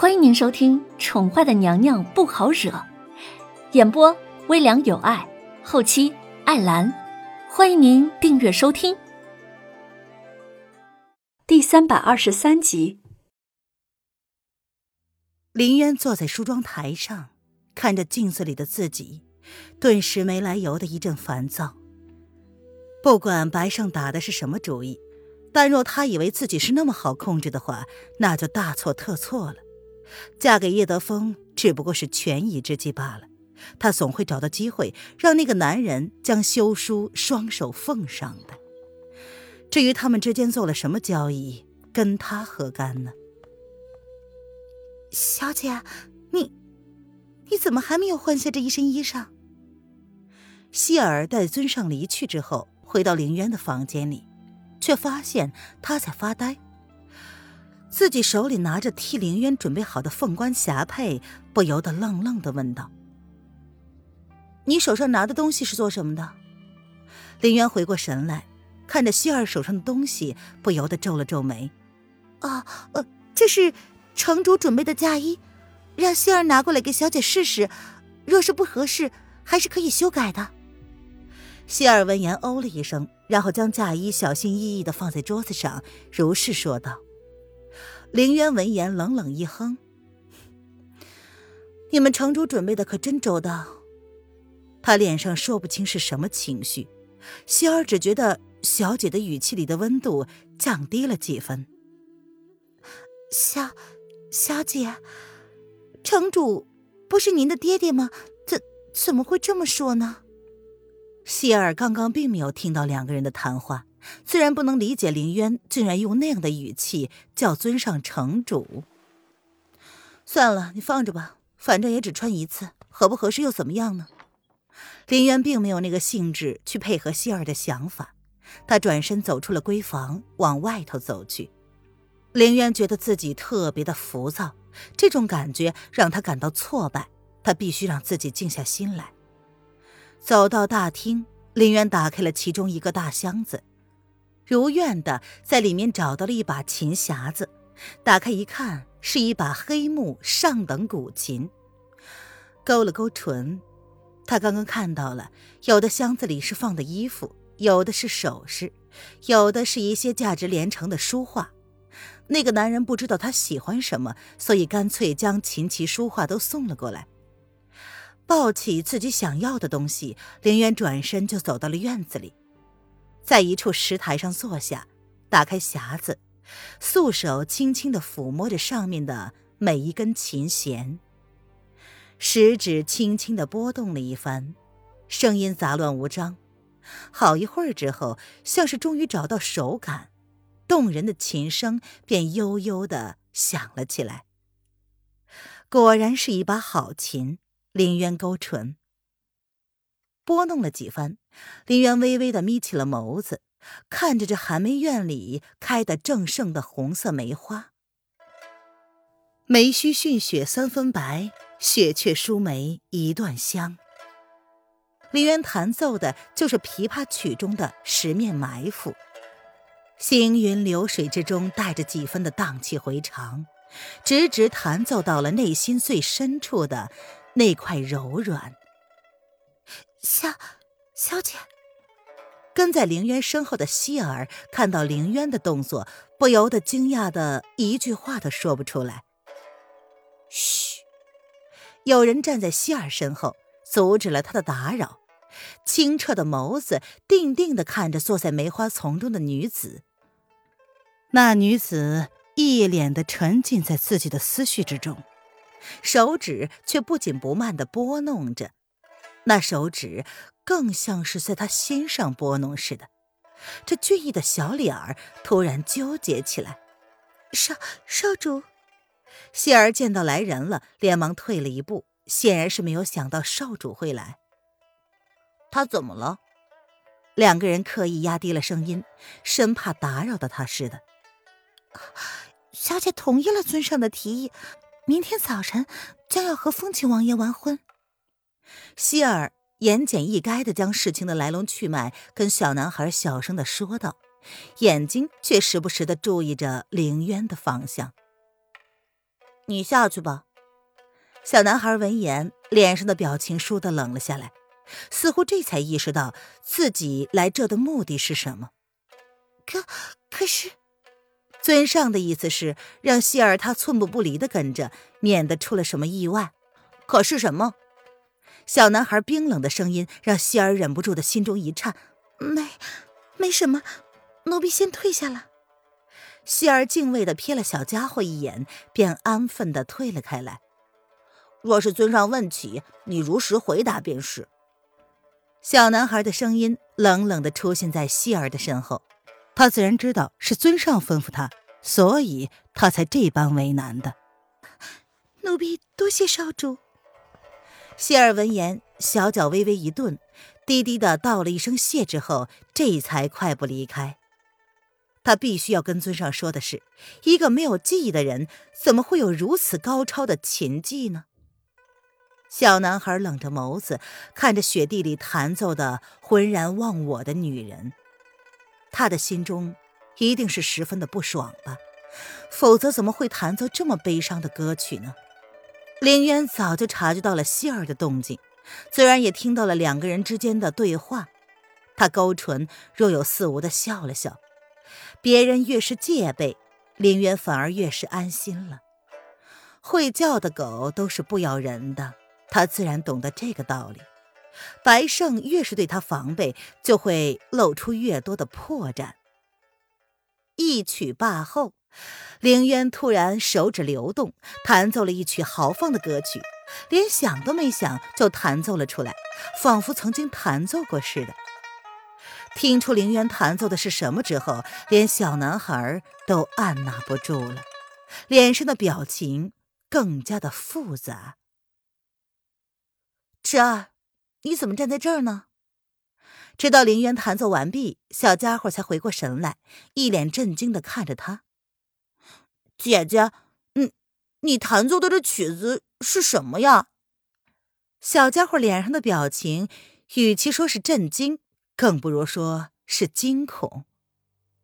欢迎您收听《宠坏的娘娘不好惹》，演播微凉有爱，后期艾兰。欢迎您订阅收听。第三百二十三集，林渊坐在梳妆台上，看着镜子里的自己，顿时没来由的一阵烦躁。不管白胜打的是什么主意，但若他以为自己是那么好控制的话，那就大错特错了。嫁给叶德风只不过是权宜之计罢了，他总会找到机会让那个男人将休书双手奉上的。至于他们之间做了什么交易，跟他何干呢？小姐，你你怎么还没有换下这一身衣裳？希尔待尊上离去之后，回到凌渊的房间里，却发现他在发呆。自己手里拿着替凌渊准备好的凤冠霞帔，不由得愣愣的问道：“你手上拿的东西是做什么的？”凌渊回过神来，看着希儿手上的东西，不由得皱了皱眉：“啊，呃，这是城主准备的嫁衣，让希儿拿过来给小姐试试，若是不合适，还是可以修改的。”希儿闻言哦了一声，然后将嫁衣小心翼翼的放在桌子上，如是说道。凌渊闻言冷冷一哼：“你们城主准备的可真周到。”他脸上说不清是什么情绪，希儿只觉得小姐的语气里的温度降低了几分。小小姐，城主不是您的爹爹吗？怎怎么会这么说呢？希儿刚刚并没有听到两个人的谈话。自然不能理解林渊竟然用那样的语气叫尊上城主。算了，你放着吧，反正也只穿一次，合不合适又怎么样呢？林渊并没有那个兴致去配合希儿的想法，他转身走出了闺房，往外头走去。林渊觉得自己特别的浮躁，这种感觉让他感到挫败，他必须让自己静下心来。走到大厅，林渊打开了其中一个大箱子。如愿的在里面找到了一把琴匣子，打开一看，是一把黑木上等古琴。勾了勾唇，他刚刚看到了，有的箱子里是放的衣服，有的是首饰，有的是一些价值连城的书画。那个男人不知道他喜欢什么，所以干脆将琴棋书画都送了过来。抱起自己想要的东西，林渊转身就走到了院子里。在一处石台上坐下，打开匣子，素手轻轻的抚摸着上面的每一根琴弦，食指轻轻的拨动了一番，声音杂乱无章。好一会儿之后，像是终于找到手感，动人的琴声便悠悠的响了起来。果然是一把好琴，林渊勾唇。拨弄了几番，林渊微微的眯起了眸子，看着这寒梅院里开得正盛的红色梅花。梅须逊雪三分白，雪却输梅一段香。林渊弹奏的就是琵琶曲中的十面埋伏，行云流水之中带着几分的荡气回肠，直直弹奏到了内心最深处的那块柔软。小小姐，跟在凌渊身后的希儿看到凌渊的动作，不由得惊讶的一句话都说不出来。嘘，有人站在希儿身后，阻止了他的打扰。清澈的眸子定定的看着坐在梅花丛中的女子。那女子一脸的沉浸在自己的思绪之中，手指却不紧不慢的拨弄着。那手指更像是在他心上拨弄似的，这俊逸的小脸儿突然纠结起来。少少主，希儿见到来人了，连忙退了一步，显然是没有想到少主会来。他怎么了？两个人刻意压低了声音，生怕打扰到他似的。小姐同意了尊上的提议，明天早晨将要和风情王爷完婚。希尔言简意赅的将事情的来龙去脉跟小男孩小声的说道，眼睛却时不时的注意着凌渊的方向。你下去吧。小男孩闻言，脸上的表情倏地冷了下来，似乎这才意识到自己来这的目的是什么。可可是，尊上的意思是让希尔他寸步不离的跟着，免得出了什么意外。可是什么？小男孩冰冷的声音让希儿忍不住的心中一颤。没，没什么，奴婢先退下了。希儿敬畏的瞥了小家伙一眼，便安分的退了开来。若是尊上问起，你如实回答便是。小男孩的声音冷冷的出现在希儿的身后，他自然知道是尊上吩咐他，所以他才这般为难的。奴婢多谢少主。谢儿闻言，小脚微微一顿，低低的道了一声谢之后，这才快步离开。他必须要跟尊上说的是，一个没有记忆的人，怎么会有如此高超的琴技呢？小男孩冷着眸子看着雪地里弹奏的浑然忘我的女人，他的心中一定是十分的不爽吧？否则怎么会弹奏这么悲伤的歌曲呢？林渊早就察觉到了希儿的动静，自然也听到了两个人之间的对话。他勾唇，若有似无的笑了笑。别人越是戒备，林渊反而越是安心了。会叫的狗都是不咬人的，他自然懂得这个道理。白胜越是对他防备，就会露出越多的破绽。一曲罢后。凌渊突然手指流动，弹奏了一曲豪放的歌曲，连想都没想就弹奏了出来，仿佛曾经弹奏过似的。听出凌渊弹奏的是什么之后，连小男孩都按捺不住了，脸上的表情更加的复杂。池儿，你怎么站在这儿呢？直到林渊弹奏完毕，小家伙才回过神来，一脸震惊的看着他。姐姐，嗯你弹奏的这曲子是什么呀？小家伙脸上的表情，与其说是震惊，更不如说是惊恐。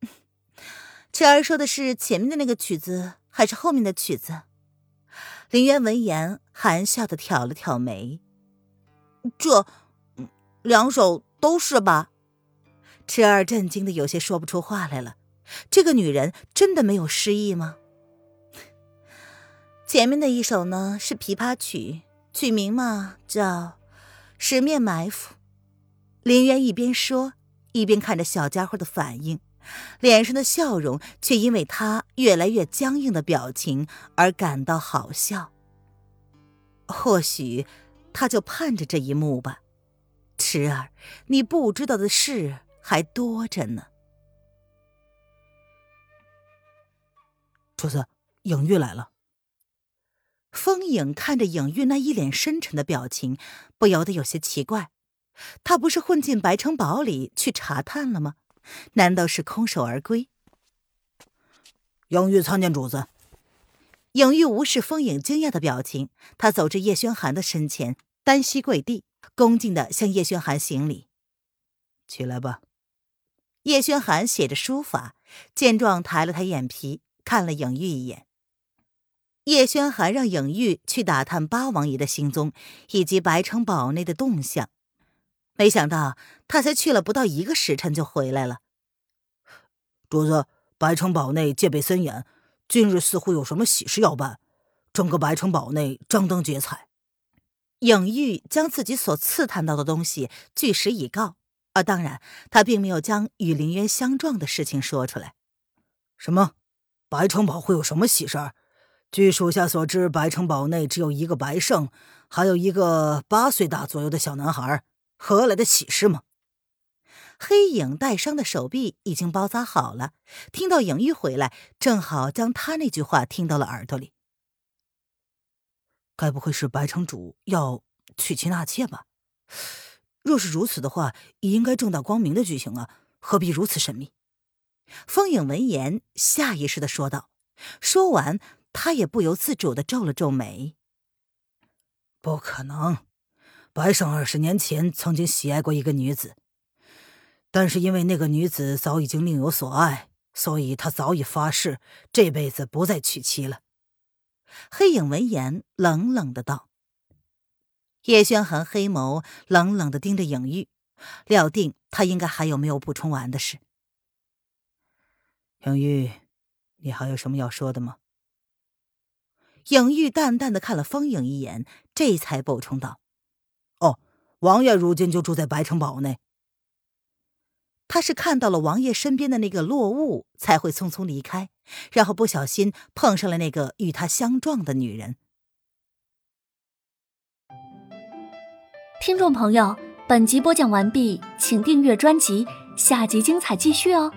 晨儿说的是前面的那个曲子，还是后面的曲子？林渊闻言，含笑的挑了挑眉。这两首都是吧？晨儿震惊的有些说不出话来了。这个女人真的没有失忆吗？前面的一首呢是琵琶曲，曲名嘛叫《十面埋伏》。林渊一边说，一边看着小家伙的反应，脸上的笑容却因为他越来越僵硬的表情而感到好笑。或许他就盼着这一幕吧。池儿，你不知道的事还多着呢。主子，影玉来了。风影看着影玉那一脸深沉的表情，不由得有些奇怪。他不是混进白城堡里去查探了吗？难道是空手而归？影玉参见主子。影玉无视风影惊讶的表情，他走至叶轩寒的身前，单膝跪地，恭敬的向叶轩寒行礼：“起来吧。”叶轩寒写着书法，见状抬了抬眼皮，看了影玉一眼。叶轩寒让影玉去打探八王爷的行踪以及白城堡内的动向，没想到他才去了不到一个时辰就回来了。主子，白城堡内戒备森严，今日似乎有什么喜事要办，整个白城堡内张灯结彩。影玉将自己所刺探到的东西据实以告，啊当然，他并没有将与林渊相撞的事情说出来。什么？白城堡会有什么喜事儿？据属下所知，白城堡内只有一个白胜，还有一个八岁大左右的小男孩，何来的喜事吗？黑影带伤的手臂已经包扎好了，听到影玉回来，正好将他那句话听到了耳朵里。该不会是白城主要娶妻纳妾吧？若是如此的话，也应该正大光明的举行啊，何必如此神秘？风影闻言，下意识的说道。说完。他也不由自主的皱了皱眉。不可能，白胜二十年前曾经喜爱过一个女子，但是因为那个女子早已经另有所爱，所以他早已发誓这辈子不再娶妻了。黑影闻言，冷冷的道：“叶轩寒，黑眸冷冷的盯着影玉，料定他应该还有没有补充完的事。影玉，你还有什么要说的吗？”影玉淡淡的看了风影一眼，这才补充道：“哦，王爷如今就住在白城堡内。他是看到了王爷身边的那个落雾，才会匆匆离开，然后不小心碰上了那个与他相撞的女人。”听众朋友，本集播讲完毕，请订阅专辑，下集精彩继续哦。